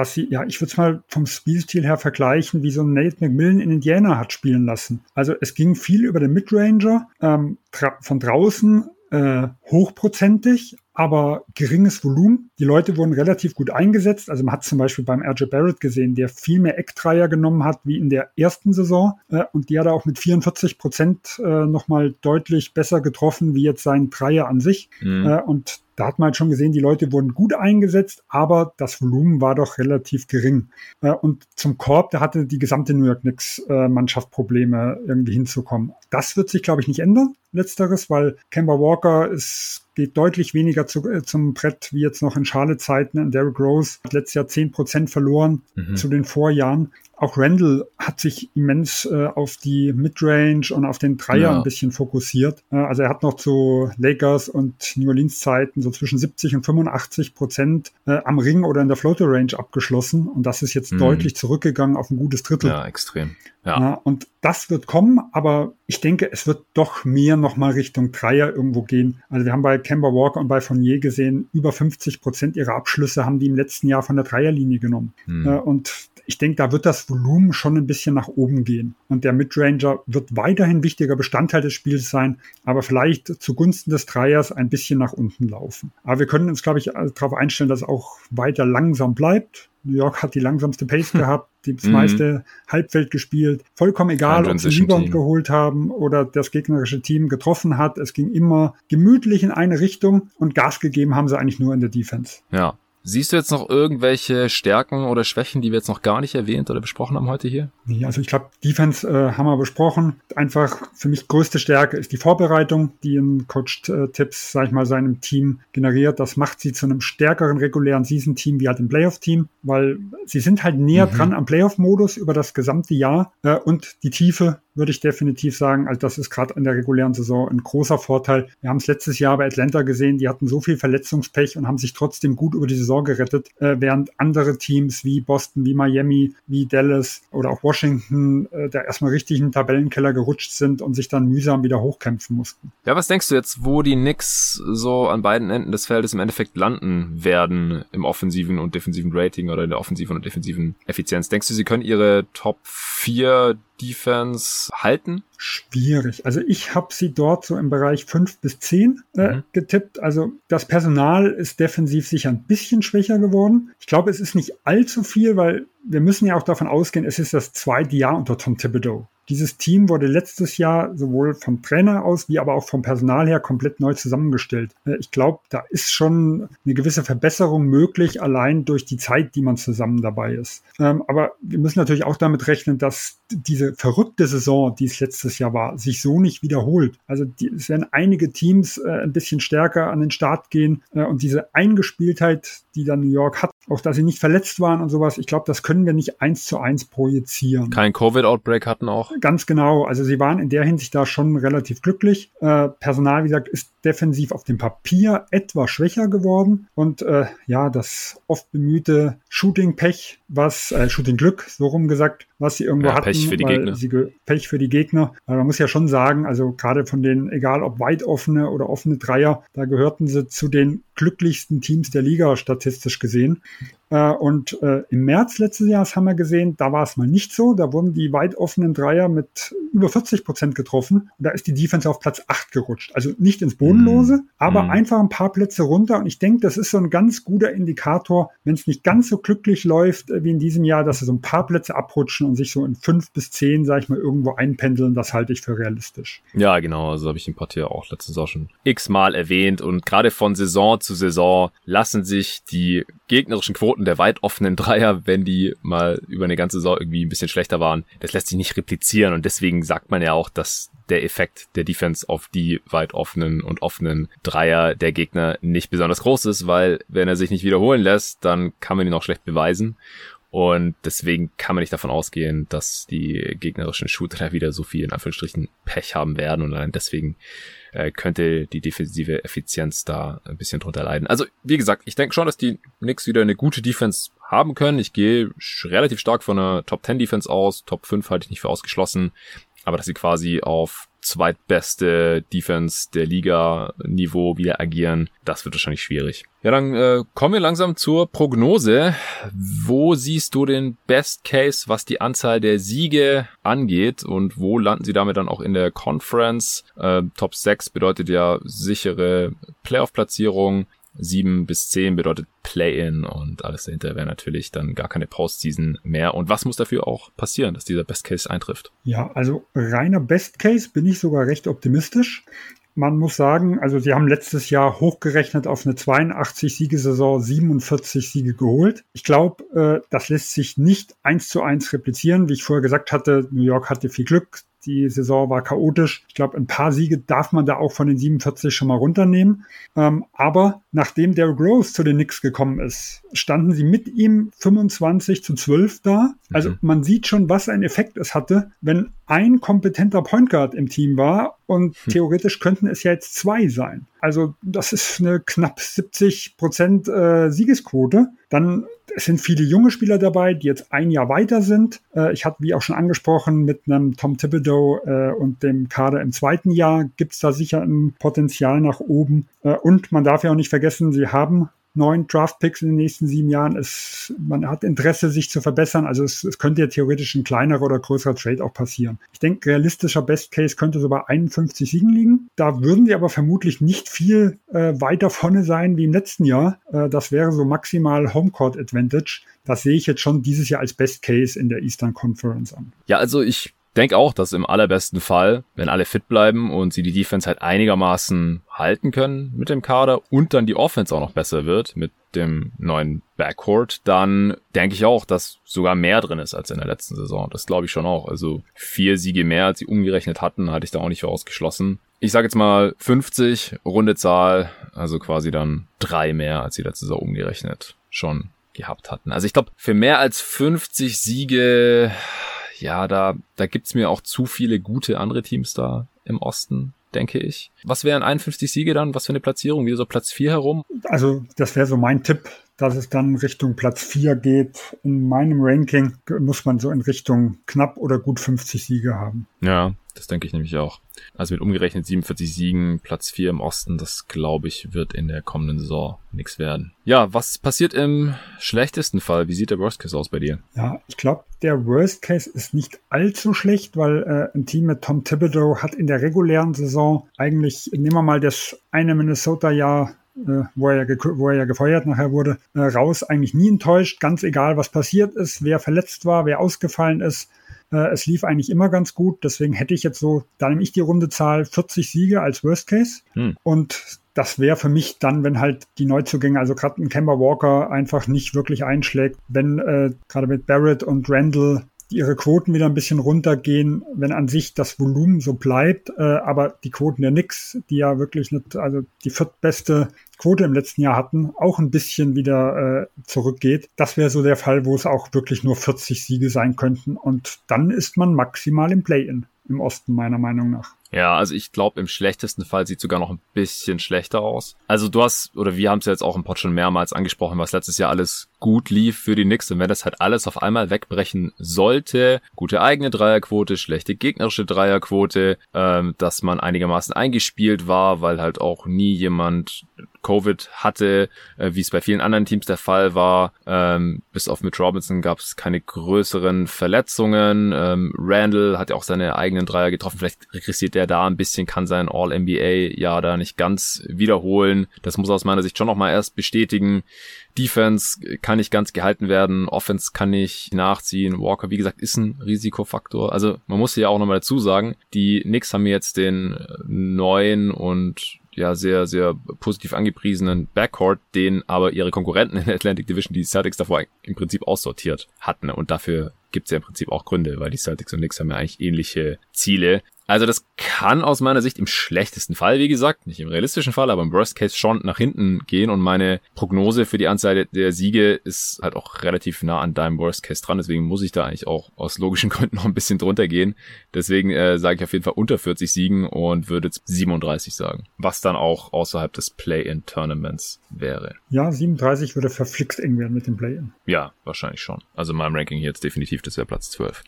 dass sie, ja, ich würde es mal vom Spielstil her vergleichen, wie so ein Nate McMillan in Indiana hat spielen lassen. Also es ging viel über den Midranger, ähm, von draußen äh, hochprozentig, aber geringes Volumen. Die Leute wurden relativ gut eingesetzt. Also man hat zum Beispiel beim RJ Barrett gesehen, der viel mehr Eckdreier genommen hat wie in der ersten Saison. Äh, und die hat er auch mit 44 Prozent äh, nochmal deutlich besser getroffen wie jetzt sein Dreier an sich. Mhm. Äh, und da hat man halt schon gesehen, die Leute wurden gut eingesetzt, aber das Volumen war doch relativ gering. Äh, und zum Korb, da hatte die gesamte New York Knicks äh, Mannschaft Probleme, irgendwie hinzukommen. Das wird sich, glaube ich, nicht ändern, letzteres, weil Kemba Walker ist geht deutlich weniger zu, äh, zum Brett wie jetzt noch in Schale-Zeiten. Derrick Rose hat letztes Jahr 10% verloren mhm. zu den Vorjahren. Auch Randall hat sich immens äh, auf die Midrange und auf den Dreier ja. ein bisschen fokussiert. Äh, also er hat noch zu Lakers und New Orleans Zeiten so zwischen 70 und 85 Prozent äh, am Ring oder in der Floater Range abgeschlossen. Und das ist jetzt mhm. deutlich zurückgegangen auf ein gutes Drittel. Ja, extrem. Ja. ja. Und das wird kommen, aber ich denke, es wird doch mehr nochmal Richtung Dreier irgendwo gehen. Also wir haben bei Kemba Walker und bei Fournier gesehen, über 50 Prozent ihrer Abschlüsse haben die im letzten Jahr von der Dreierlinie genommen. Mhm. Äh, und ich denke, da wird das Volumen schon ein bisschen nach oben gehen. Und der Midranger wird weiterhin wichtiger Bestandteil des Spiels sein, aber vielleicht zugunsten des Dreiers ein bisschen nach unten laufen. Aber wir können uns, glaube ich, darauf einstellen, dass es auch weiter langsam bleibt. New York hat die langsamste Pace gehabt, das mhm. meiste Halbfeld gespielt. Vollkommen egal, ob sie Rebound geholt haben oder das gegnerische Team getroffen hat. Es ging immer gemütlich in eine Richtung und Gas gegeben haben sie eigentlich nur in der Defense. Ja, Siehst du jetzt noch irgendwelche Stärken oder Schwächen, die wir jetzt noch gar nicht erwähnt oder besprochen haben heute hier? Nee, also ich glaube, Defense äh, haben wir besprochen. Einfach für mich größte Stärke ist die Vorbereitung, die ein Coach äh, Tipps, sag ich mal, seinem Team generiert. Das macht sie zu einem stärkeren regulären Season-Team wie halt ein Playoff-Team, weil sie sind halt näher mhm. dran am Playoff-Modus über das gesamte Jahr äh, und die Tiefe würde ich definitiv sagen. Also das ist gerade in der regulären Saison ein großer Vorteil. Wir haben es letztes Jahr bei Atlanta gesehen, die hatten so viel Verletzungspech und haben sich trotzdem gut über die Saison gerettet, äh, während andere Teams wie Boston, wie Miami, wie Dallas oder auch Washington äh, da erstmal richtig in den Tabellenkeller gerutscht sind und sich dann mühsam wieder hochkämpfen mussten. Ja, was denkst du jetzt, wo die Knicks so an beiden Enden des Feldes im Endeffekt landen werden im offensiven und defensiven Rating oder in der offensiven und defensiven Effizienz? Denkst du, sie können ihre Top 4 Defense halten? Schwierig. Also ich habe sie dort so im Bereich 5 bis 10 äh, mhm. getippt. Also das Personal ist defensiv sicher ein bisschen schwächer geworden. Ich glaube, es ist nicht allzu viel, weil wir müssen ja auch davon ausgehen, es ist das zweite Jahr unter Tom Thibodeau. Dieses Team wurde letztes Jahr sowohl vom Trainer aus wie aber auch vom Personal her komplett neu zusammengestellt. Äh, ich glaube, da ist schon eine gewisse Verbesserung möglich, allein durch die Zeit, die man zusammen dabei ist. Ähm, aber wir müssen natürlich auch damit rechnen, dass diese verrückte Saison, die es letztes Jahr war, sich so nicht wiederholt. Also es werden einige Teams äh, ein bisschen stärker an den Start gehen äh, und diese Eingespieltheit, die dann New York hat, auch dass sie nicht verletzt waren und sowas, ich glaube, das können wir nicht eins zu eins projizieren. Kein Covid-Outbreak hatten auch. Ganz genau. Also sie waren in der Hinsicht da schon relativ glücklich. Äh, Personal, wie gesagt, ist defensiv auf dem Papier etwas schwächer geworden. Und äh, ja, das oft bemühte Shooting-Pech, was, äh, Shooting-Glück, so rum gesagt, was sie irgendwo ja, hatten. Pech für die Gegner. Sie, Pech für die Gegner. Aber man muss ja schon sagen, also gerade von den, egal ob weit offene oder offene Dreier, da gehörten sie zu den glücklichsten Teams der Liga statistisch gesehen. Äh, und äh, im März letztes Jahres haben wir gesehen, da war es mal nicht so. Da wurden die weit offenen Dreier mit über 40 Prozent getroffen. Und da ist die Defense auf Platz 8 gerutscht. Also nicht ins Bodenlose, mm. aber mm. einfach ein paar Plätze runter. Und ich denke, das ist so ein ganz guter Indikator, wenn es nicht ganz so glücklich läuft äh, wie in diesem Jahr, dass sie so ein paar Plätze abrutschen und sich so in fünf bis zehn, sag ich mal, irgendwo einpendeln. Das halte ich für realistisch. Ja, genau. Also habe ich im Partier auch letztens auch schon x-mal erwähnt. Und gerade von Saison zu Saison lassen sich die gegnerischen Quoten der weit offenen Dreier, wenn die mal über eine ganze Saison irgendwie ein bisschen schlechter waren, das lässt sich nicht replizieren und deswegen sagt man ja auch, dass der Effekt der Defense auf die weit offenen und offenen Dreier der Gegner nicht besonders groß ist, weil wenn er sich nicht wiederholen lässt, dann kann man ihn auch schlecht beweisen. Und deswegen kann man nicht davon ausgehen, dass die gegnerischen Shooter wieder so viel in Anführungsstrichen Pech haben werden und allein deswegen äh, könnte die defensive Effizienz da ein bisschen drunter leiden. Also, wie gesagt, ich denke schon, dass die Knicks wieder eine gute Defense haben können. Ich gehe relativ stark von einer Top 10 Defense aus. Top 5 halte ich nicht für ausgeschlossen. Aber dass sie quasi auf zweitbeste Defense der Liga Niveau wieder agieren, das wird wahrscheinlich schwierig. Ja, dann äh, kommen wir langsam zur Prognose. Wo siehst du den Best Case, was die Anzahl der Siege angeht und wo landen sie damit dann auch in der Conference? Äh, Top 6 bedeutet ja sichere Playoff-Platzierung. 7 bis 10 bedeutet Play-in und alles dahinter wäre natürlich dann gar keine Postseason mehr. Und was muss dafür auch passieren, dass dieser Best Case eintrifft? Ja, also reiner Best Case bin ich sogar recht optimistisch. Man muss sagen, also sie haben letztes Jahr hochgerechnet auf eine 82-Siegesaison 47 Siege geholt. Ich glaube, äh, das lässt sich nicht eins zu eins replizieren. Wie ich vorher gesagt hatte, New York hatte viel Glück. Die Saison war chaotisch. Ich glaube, ein paar Siege darf man da auch von den 47 schon mal runternehmen. Ähm, aber nachdem Derrick Rose zu den Knicks gekommen ist, standen sie mit ihm 25 zu 12 da. Also mhm. man sieht schon, was ein Effekt es hatte, wenn ein kompetenter Point Guard im Team war und hm. theoretisch könnten es ja jetzt zwei sein. Also das ist eine knapp 70 Prozent äh, Siegesquote. Dann es sind viele junge Spieler dabei, die jetzt ein Jahr weiter sind. Äh, ich hatte, wie auch schon angesprochen, mit einem Tom Thibodeau äh, und dem Kader im zweiten Jahr gibt es da sicher ein Potenzial nach oben. Äh, und man darf ja auch nicht vergessen, sie haben neun Draftpicks in den nächsten sieben Jahren. Es, man hat Interesse, sich zu verbessern. Also es, es könnte ja theoretisch ein kleinerer oder größerer Trade auch passieren. Ich denke, realistischer Best Case könnte so bei 51 Siegen liegen. Da würden sie aber vermutlich nicht viel äh, weiter vorne sein wie im letzten Jahr. Äh, das wäre so maximal Homecourt Advantage. Das sehe ich jetzt schon dieses Jahr als Best Case in der Eastern Conference an. Ja, also ich denke auch, dass im allerbesten Fall, wenn alle fit bleiben und sie die Defense halt einigermaßen halten können mit dem Kader und dann die Offense auch noch besser wird mit dem neuen Backcourt, dann denke ich auch, dass sogar mehr drin ist als in der letzten Saison. Das glaube ich schon auch. Also vier Siege mehr, als sie umgerechnet hatten, hatte ich da auch nicht für ausgeschlossen. Ich sage jetzt mal 50, runde Zahl, also quasi dann drei mehr, als sie letzte Saison umgerechnet schon gehabt hatten. Also ich glaube, für mehr als 50 Siege ja, da, da gibt's mir auch zu viele gute andere Teams da im Osten denke ich. Was wären 51 Siege dann? Was für eine Platzierung? Wie so Platz 4 herum? Also, das wäre so mein Tipp, dass es dann Richtung Platz 4 geht. In meinem Ranking muss man so in Richtung knapp oder gut 50 Siege haben. Ja, das denke ich nämlich auch. Also mit umgerechnet 47 Siegen, Platz 4 im Osten, das glaube ich, wird in der kommenden Saison nichts werden. Ja, was passiert im schlechtesten Fall? Wie sieht der Worst Case aus bei dir? Ja, ich glaube, der Worst Case ist nicht allzu schlecht, weil äh, ein Team mit Tom Thibodeau hat in der regulären Saison eigentlich, nehmen wir mal das eine Minnesota-Jahr äh, wo, er ja wo er ja gefeuert nachher wurde, äh, raus, eigentlich nie enttäuscht, ganz egal, was passiert ist, wer verletzt war, wer ausgefallen ist. Äh, es lief eigentlich immer ganz gut, deswegen hätte ich jetzt so, da nehme ich die Rundezahl 40 Siege als Worst Case. Hm. Und das wäre für mich dann, wenn halt die Neuzugänge, also gerade ein Kemba Walker einfach nicht wirklich einschlägt, wenn äh, gerade mit Barrett und Randall ihre Quoten wieder ein bisschen runtergehen, wenn an sich das Volumen so bleibt, äh, aber die Quoten der Knicks, die ja wirklich nicht, also die viertbeste Quote im letzten Jahr hatten, auch ein bisschen wieder äh, zurückgeht. Das wäre so der Fall, wo es auch wirklich nur 40 Siege sein könnten und dann ist man maximal im Play-in im Osten meiner Meinung nach. Ja, also ich glaube, im schlechtesten Fall sieht sogar noch ein bisschen schlechter aus. Also du hast, oder wir haben es ja jetzt auch im Pod schon mehrmals angesprochen, was letztes Jahr alles gut lief für die Knicks. Und wenn das halt alles auf einmal wegbrechen sollte, gute eigene Dreierquote, schlechte gegnerische Dreierquote, ähm, dass man einigermaßen eingespielt war, weil halt auch nie jemand Covid hatte, äh, wie es bei vielen anderen Teams der Fall war. Ähm, bis auf mit Robinson gab es keine größeren Verletzungen. Ähm, Randall hat ja auch seine eigenen Dreier getroffen. Vielleicht regressiert er da ein bisschen, kann sein All-NBA-Jahr da nicht ganz wiederholen. Das muss aus meiner Sicht schon nochmal erst bestätigen. Defense kann nicht ganz gehalten werden, Offense kann nicht nachziehen. Walker, wie gesagt, ist ein Risikofaktor. Also man muss ja auch nochmal dazu sagen, die Knicks haben jetzt den neuen und ja sehr, sehr positiv angepriesenen Backcourt, den aber ihre Konkurrenten in der Atlantic Division, die Celtics davor im Prinzip aussortiert hatten. Und dafür gibt es ja im Prinzip auch Gründe, weil die Celtics und Knicks haben ja eigentlich ähnliche Ziele. Also das kann aus meiner Sicht im schlechtesten Fall, wie gesagt, nicht im realistischen Fall, aber im Worst Case schon nach hinten gehen und meine Prognose für die Anzahl der Siege ist halt auch relativ nah an deinem Worst Case dran, deswegen muss ich da eigentlich auch aus logischen Gründen noch ein bisschen drunter gehen. Deswegen äh, sage ich auf jeden Fall unter 40 Siegen und würde jetzt 37 sagen, was dann auch außerhalb des Play-in-Tournaments wäre. Ja, 37 würde verflixt eng werden mit dem Play-in. Ja, wahrscheinlich schon. Also in meinem Ranking hier jetzt definitiv, das wäre Platz 12.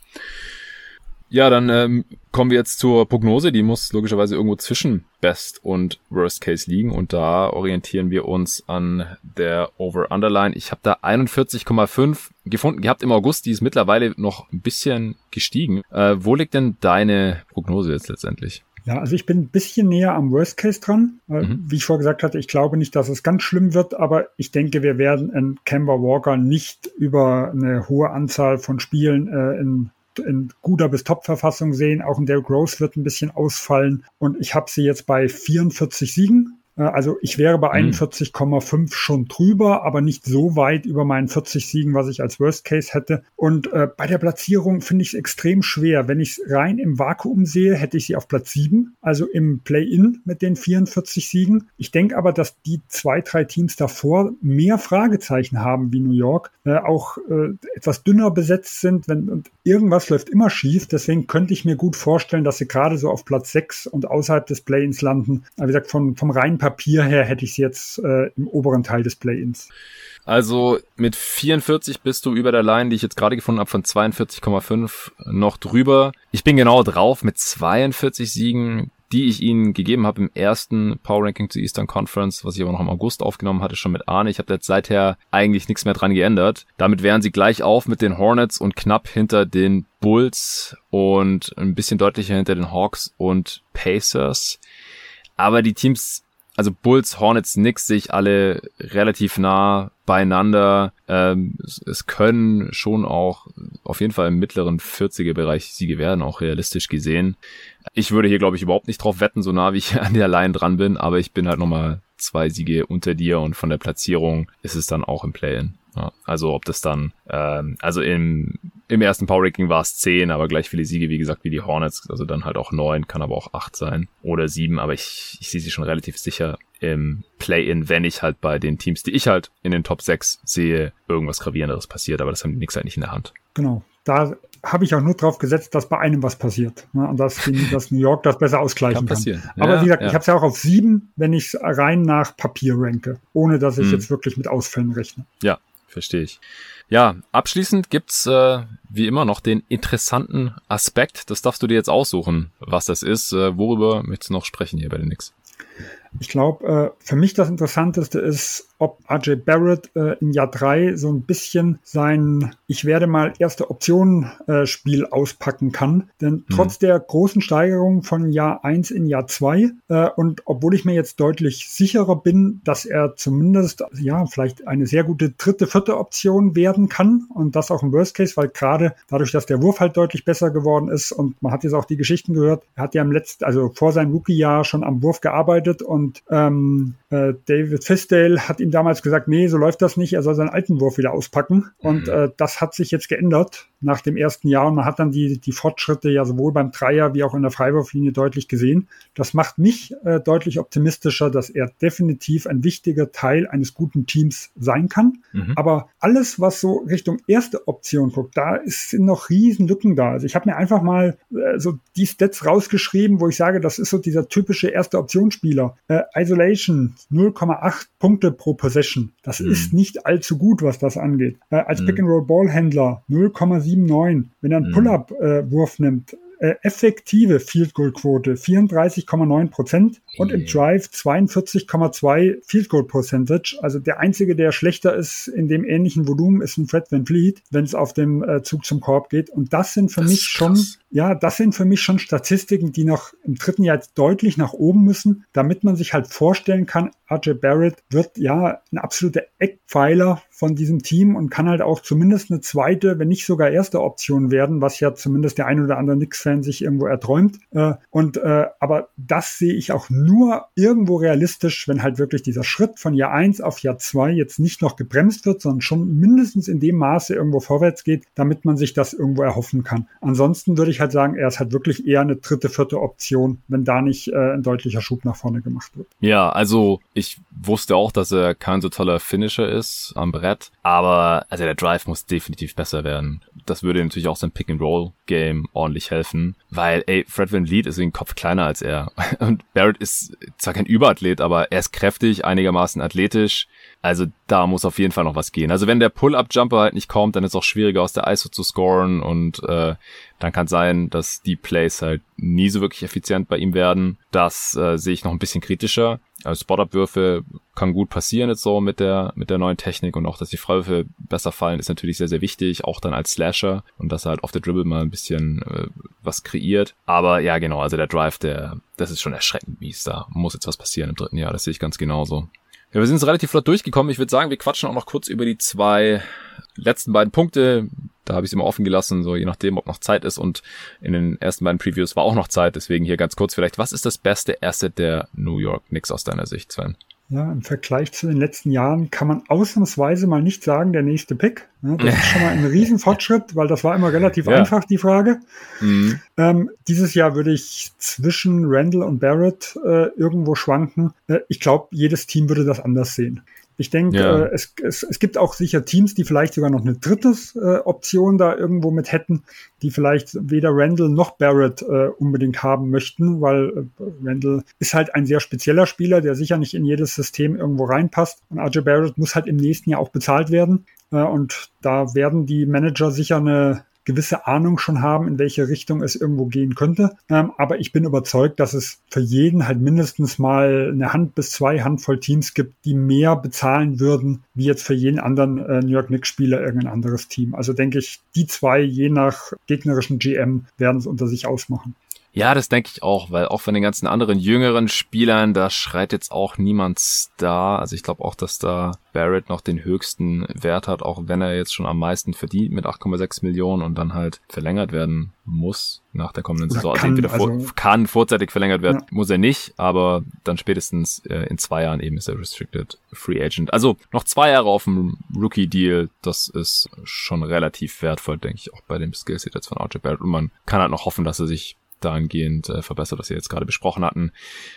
Ja, dann ähm, kommen wir jetzt zur Prognose. Die muss logischerweise irgendwo zwischen Best und Worst Case liegen. Und da orientieren wir uns an der Over-Underline. Ich habe da 41,5 gefunden gehabt im August. Die ist mittlerweile noch ein bisschen gestiegen. Äh, wo liegt denn deine Prognose jetzt letztendlich? Ja, also ich bin ein bisschen näher am Worst Case dran. Mhm. Wie ich vorher gesagt hatte, ich glaube nicht, dass es ganz schlimm wird, aber ich denke, wir werden in Kemba Walker nicht über eine hohe Anzahl von Spielen äh, in in guter bis Top-Verfassung sehen. Auch in Derrick Rose wird ein bisschen ausfallen. Und ich habe sie jetzt bei 44 Siegen. Äh, also ich wäre bei 41,5 mhm. schon drüber, aber nicht so weit über meinen 40 Siegen, was ich als Worst Case hätte. Und äh, bei der Platzierung finde ich es extrem schwer. Wenn ich es rein im Vakuum sehe, hätte ich sie auf Platz 7, also im Play-In mit den 44 Siegen. Ich denke aber, dass die zwei, drei Teams davor mehr Fragezeichen haben wie New York, äh, auch äh, etwas dünner besetzt sind, wenn und irgendwas läuft immer schief. Deswegen könnte ich mir gut vorstellen, dass sie gerade so auf Platz 6 und außerhalb des Play-ins landen. Aber wie gesagt, von, vom reinen Papier her hätte ich sie jetzt äh, im oberen Teil des Play-ins. Also mit 44 bist du über der Line, die ich jetzt gerade gefunden habe, von 42,5 noch drüber. Ich bin genau drauf mit 42 Siegen, die ich ihnen gegeben habe im ersten Power Ranking zur Eastern Conference, was ich aber noch im August aufgenommen hatte, schon mit Arne. Ich habe jetzt seither eigentlich nichts mehr dran geändert. Damit wären sie gleich auf mit den Hornets und knapp hinter den Bulls und ein bisschen deutlicher hinter den Hawks und Pacers. Aber die Teams also Bulls, Hornets, Knicks sich alle relativ nah beieinander. Ähm, es, können schon auch auf jeden Fall im mittleren 40er Bereich Siege werden, auch realistisch gesehen. Ich würde hier, glaube ich, überhaupt nicht drauf wetten, so nah wie ich an der Line dran bin, aber ich bin halt nochmal zwei Siege unter dir und von der Platzierung ist es dann auch im Play-In. Ja, also ob das dann, ähm, also im, im ersten Power Ranking war es 10, aber gleich viele Siege, wie gesagt, wie die Hornets, also dann halt auch 9, kann aber auch 8 sein oder 7, aber ich, ich sehe sie schon relativ sicher im Play-In, wenn ich halt bei den Teams, die ich halt in den Top 6 sehe, irgendwas Gravierenderes passiert, aber das haben die Knicks halt nicht in der Hand. Genau. Da habe ich auch nur drauf gesetzt, dass bei einem was passiert. Ne? Und dass, die, dass New York das besser ausgleichen kann. kann. Aber wie gesagt, ja. ich habe es ja auch auf sieben, wenn ich es rein nach Papier ranke, ohne dass ich hm. jetzt wirklich mit Ausfällen rechne. Ja, verstehe ich. Ja, abschließend gibt's äh, wie immer noch den interessanten Aspekt. Das darfst du dir jetzt aussuchen, was das ist. Äh, worüber möchtest du noch sprechen hier bei den Knicks? Ich glaube, äh, für mich das Interessanteste ist, ob RJ Barrett äh, in Jahr drei so ein bisschen sein Ich werde mal erste Optionen äh, Spiel auspacken kann. Denn mhm. trotz der großen Steigerung von Jahr eins in Jahr zwei äh, und obwohl ich mir jetzt deutlich sicherer bin, dass er zumindest ja vielleicht eine sehr gute dritte, vierte Option werden kann und das auch im Worst Case, weil gerade dadurch, dass der Wurf halt deutlich besser geworden ist und man hat jetzt auch die Geschichten gehört, er hat ja im letzten, also vor seinem Rookie-Jahr schon am Wurf gearbeitet und und ähm, äh, David Fisdale hat ihm damals gesagt, nee, so läuft das nicht, er soll seinen alten Wurf wieder auspacken. Mhm. Und äh, das hat sich jetzt geändert nach dem ersten Jahr und man hat dann die, die Fortschritte ja sowohl beim Dreier wie auch in der Freiwurflinie deutlich gesehen. Das macht mich äh, deutlich optimistischer, dass er definitiv ein wichtiger Teil eines guten Teams sein kann. Mhm. Aber alles, was so Richtung erste Option guckt, da ist, sind noch riesen Lücken da. Also ich habe mir einfach mal äh, so die Stats rausgeschrieben, wo ich sage, das ist so dieser typische erste Optionsspieler. Äh, Isolation 0,8 Punkte pro Possession. Das mhm. ist nicht allzu gut, was das angeht. Äh, als mhm. Pick-and-Roll-Ballhändler 0,79. Wenn er einen mhm. Pull-Up-Wurf äh, nimmt, äh, effektive Field Goal Quote 34,9 Prozent und im Drive 42,2 Field Goal Percentage. Also der einzige, der schlechter ist in dem ähnlichen Volumen, ist ein Fred Van Vliet, wenn es auf dem äh, Zug zum Korb geht. Und das sind für das mich schon, ja, das sind für mich schon Statistiken, die noch im dritten Jahr deutlich nach oben müssen, damit man sich halt vorstellen kann, RJ Barrett wird ja ein absoluter Eckpfeiler von diesem Team und kann halt auch zumindest eine zweite, wenn nicht sogar erste Option werden, was ja zumindest der ein oder andere Knicks-Fan sich irgendwo erträumt. Äh, und äh, aber das sehe ich auch nur irgendwo realistisch, wenn halt wirklich dieser Schritt von Jahr eins auf Jahr zwei jetzt nicht noch gebremst wird, sondern schon mindestens in dem Maße irgendwo vorwärts geht, damit man sich das irgendwo erhoffen kann. Ansonsten würde ich halt sagen, er ist halt wirklich eher eine dritte, vierte Option, wenn da nicht äh, ein deutlicher Schub nach vorne gemacht wird. Ja, also ich wusste auch, dass er kein so toller Finisher ist am Brett, aber also der Drive muss definitiv besser werden. Das würde natürlich auch sein Pick-and-Roll-Game ordentlich helfen, weil, ey, Fred Van Vliet ist den Kopf kleiner als er und Barrett ist zwar kein Überathlet, aber er ist kräftig, einigermaßen athletisch, also da muss auf jeden Fall noch was gehen. Also wenn der Pull-Up-Jumper halt nicht kommt, dann ist es auch schwieriger aus der ISO zu scoren und äh, dann kann sein, dass die Plays halt nie so wirklich effizient bei ihm werden. Das äh, sehe ich noch ein bisschen kritischer. Also Spot-Up-Würfe kann gut passieren jetzt so mit der, mit der neuen Technik und auch, dass die Freiwürfe besser fallen, ist natürlich sehr, sehr wichtig, auch dann als Slasher und dass er halt auf der Dribble mal ein bisschen äh, was kreiert. Aber ja, genau, also der Drive, der, das ist schon erschreckend mies. Da muss jetzt was passieren im dritten Jahr, das sehe ich ganz genauso. Ja, wir sind jetzt relativ flott durchgekommen. Ich würde sagen, wir quatschen auch noch kurz über die zwei letzten beiden Punkte. Da habe ich es immer offen gelassen, so je nachdem, ob noch Zeit ist. Und in den ersten beiden Previews war auch noch Zeit. Deswegen hier ganz kurz vielleicht, was ist das beste Asset der New York Knicks aus deiner Sicht, Sven? Ja, im Vergleich zu den letzten Jahren kann man ausnahmsweise mal nicht sagen, der nächste Pick. Ja, das ist schon mal ein Riesenfortschritt, weil das war immer relativ ja. einfach, die Frage. Mhm. Ähm, dieses Jahr würde ich zwischen Randall und Barrett äh, irgendwo schwanken. Äh, ich glaube, jedes Team würde das anders sehen. Ich denke, ja. äh, es, es, es gibt auch sicher Teams, die vielleicht sogar noch eine dritte äh, Option da irgendwo mit hätten, die vielleicht weder Randall noch Barrett äh, unbedingt haben möchten, weil äh, Randall ist halt ein sehr spezieller Spieler, der sicher nicht in jedes System irgendwo reinpasst. Und RJ Barrett muss halt im nächsten Jahr auch bezahlt werden. Äh, und da werden die Manager sicher eine gewisse Ahnung schon haben, in welche Richtung es irgendwo gehen könnte. Ähm, aber ich bin überzeugt, dass es für jeden halt mindestens mal eine Hand bis zwei Handvoll Teams gibt, die mehr bezahlen würden, wie jetzt für jeden anderen äh, New York Knicks Spieler irgendein anderes Team. Also denke ich, die zwei, je nach gegnerischen GM, werden es unter sich ausmachen. Ja, das denke ich auch, weil auch von den ganzen anderen jüngeren Spielern, da schreit jetzt auch niemand Star. Also ich glaube auch, dass da Barrett noch den höchsten Wert hat, auch wenn er jetzt schon am meisten verdient mit 8,6 Millionen und dann halt verlängert werden muss nach der kommenden Saison. Also kann, also entweder also, kann vorzeitig verlängert werden, ja. muss er nicht, aber dann spätestens äh, in zwei Jahren eben ist er Restricted Free Agent. Also noch zwei Jahre auf dem Rookie-Deal, das ist schon relativ wertvoll, denke ich, auch bei dem Skillset jetzt von RJ Barrett. Und man kann halt noch hoffen, dass er sich dahingehend äh, verbessert, was wir jetzt gerade besprochen hatten.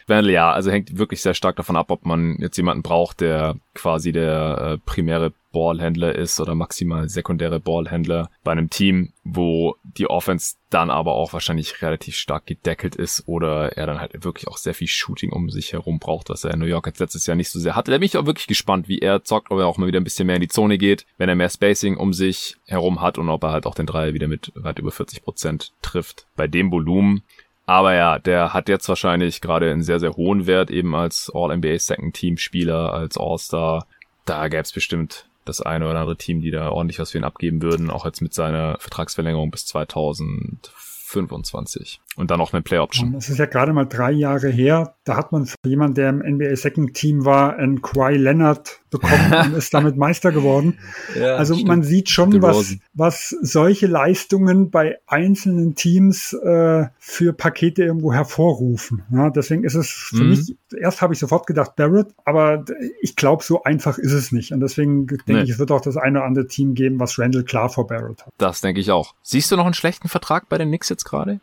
Weil ja, also hängt wirklich sehr stark davon ab, ob man jetzt jemanden braucht, der quasi der äh, primäre Ballhändler ist oder maximal sekundäre Ballhändler bei einem Team, wo die Offense dann aber auch wahrscheinlich relativ stark gedeckelt ist oder er dann halt wirklich auch sehr viel Shooting um sich herum braucht, was er in New York jetzt letztes Jahr nicht so sehr hatte. Da bin ich auch wirklich gespannt, wie er zockt, ob er auch mal wieder ein bisschen mehr in die Zone geht, wenn er mehr Spacing um sich herum hat und ob er halt auch den Dreier wieder mit weit über 40 Prozent trifft. Bei dem Volumen aber ja, der hat jetzt wahrscheinlich gerade einen sehr, sehr hohen Wert, eben als All-NBA Second Team Spieler, als All-Star. Da gäbe es bestimmt das eine oder andere Team, die da ordentlich was für ihn abgeben würden, auch jetzt mit seiner Vertragsverlängerung bis 2025 und dann auch eine Play Option. Das ist ja gerade mal drei Jahre her. Da hat man für jemanden, der im NBA Second Team war, einen Kawhi Leonard bekommen und ist damit Meister geworden. Ja, also stimmt. man sieht schon, was, was solche Leistungen bei einzelnen Teams äh, für Pakete irgendwo hervorrufen. Ja, deswegen ist es für mhm. mich, erst habe ich sofort gedacht Barrett, aber ich glaube, so einfach ist es nicht. Und deswegen denke nee. ich, es wird auch das eine oder andere Team geben, was Randall klar vor Barrett hat. Das denke ich auch. Siehst du noch einen schlechten Vertrag bei den Knicks jetzt gerade?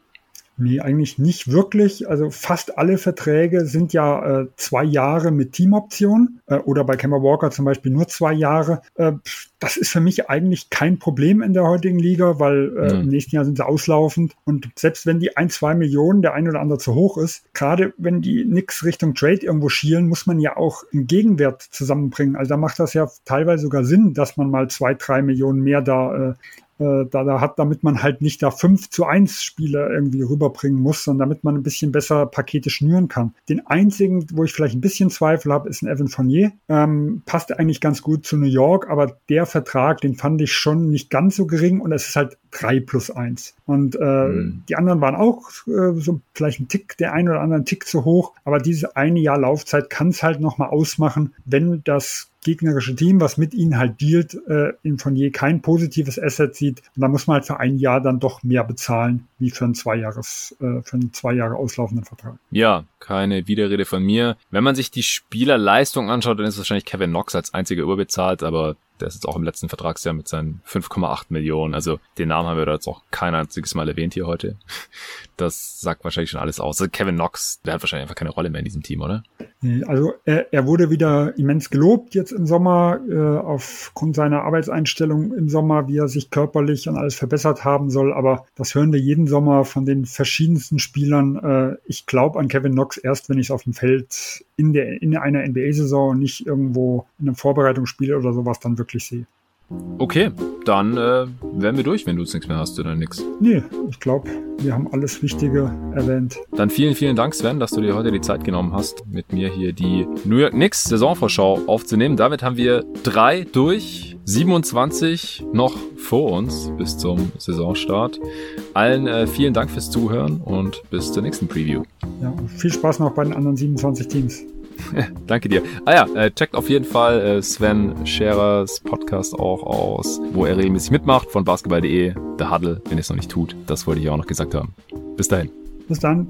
Nee, eigentlich nicht wirklich. Also fast alle Verträge sind ja äh, zwei Jahre mit Teamoption äh, oder bei Kemba Walker zum Beispiel nur zwei Jahre. Äh, das ist für mich eigentlich kein Problem in der heutigen Liga, weil äh, mhm. im nächsten Jahr sind sie auslaufend. Und selbst wenn die ein, zwei Millionen der ein oder andere zu hoch ist, gerade wenn die nix Richtung Trade irgendwo schielen, muss man ja auch einen Gegenwert zusammenbringen. Also da macht das ja teilweise sogar Sinn, dass man mal zwei, drei Millionen mehr da äh, äh, da, da hat, damit man halt nicht da 5 zu 1 Spieler irgendwie rüberbringen muss, sondern damit man ein bisschen besser Pakete schnüren kann. Den einzigen, wo ich vielleicht ein bisschen Zweifel habe, ist ein Evan Fournier. Ähm, passt eigentlich ganz gut zu New York, aber der Vertrag, den fand ich schon nicht ganz so gering und es ist halt 3 plus 1. Und äh, mhm. die anderen waren auch äh, so vielleicht ein Tick, der ein oder andere ein Tick zu hoch, aber diese eine Jahr Laufzeit kann es halt nochmal ausmachen, wenn das gegnerische Team, was mit ihnen halt dealt, äh, von je kein positives Asset sieht. Und da muss man halt für ein Jahr dann doch mehr bezahlen, wie für einen zwei Jahres, äh, für einen zwei Jahre auslaufenden Vertrag. Ja, keine Widerrede von mir. Wenn man sich die Spielerleistung anschaut, dann ist wahrscheinlich Kevin Knox als einziger überbezahlt, aber der ist jetzt auch im letzten Vertragsjahr mit seinen 5,8 Millionen. Also den Namen haben wir da jetzt auch kein einziges Mal erwähnt hier heute. Das sagt wahrscheinlich schon alles aus. Also Kevin Knox, der hat wahrscheinlich einfach keine Rolle mehr in diesem Team, oder? Also er, er wurde wieder immens gelobt jetzt im Sommer äh, aufgrund seiner Arbeitseinstellung im Sommer, wie er sich körperlich und alles verbessert haben soll. Aber das hören wir jeden Sommer von den verschiedensten Spielern. Äh, ich glaube an Kevin Knox erst, wenn ich es auf dem Feld in, der, in einer NBA-Saison und nicht irgendwo in einem Vorbereitungsspiel oder sowas dann wirklich sehe. Okay, dann äh, wären wir durch, wenn du jetzt nichts mehr hast oder nix. Nee, ich glaube, wir haben alles Wichtige erwähnt. Dann vielen, vielen Dank, Sven, dass du dir heute die Zeit genommen hast, mit mir hier die New York Knicks Saisonvorschau aufzunehmen. Damit haben wir drei durch, 27 noch vor uns bis zum Saisonstart. Allen äh, vielen Dank fürs Zuhören und bis zur nächsten Preview. Ja, viel Spaß noch bei den anderen 27 Teams. Danke dir. Ah ja, äh, checkt auf jeden Fall äh, Sven Scherers Podcast auch aus, wo er regelmäßig mitmacht von basketball.de, The Huddle, wenn ihr es noch nicht tut. Das wollte ich auch noch gesagt haben. Bis dahin. Bis dann.